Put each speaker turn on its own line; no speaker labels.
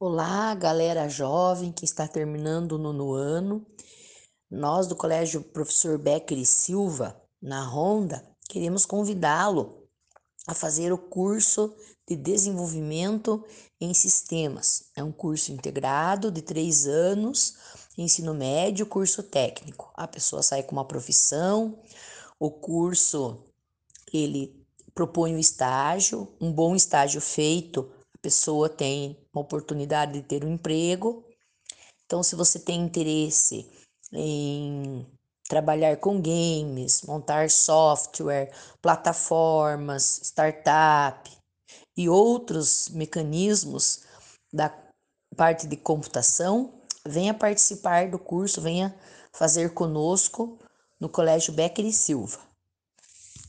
Olá, galera jovem que está terminando o nono ano. Nós do Colégio Professor Becker e Silva, na Ronda, queremos convidá-lo a fazer o curso de desenvolvimento em sistemas. É um curso integrado de três anos, ensino médio, curso técnico. A pessoa sai com uma profissão, o curso ele propõe um estágio, um bom estágio feito pessoa tem uma oportunidade de ter um emprego. Então, se você tem interesse em trabalhar com games, montar software, plataformas, startup e outros mecanismos da parte de computação, venha participar do curso, venha fazer conosco no Colégio Becker e Silva.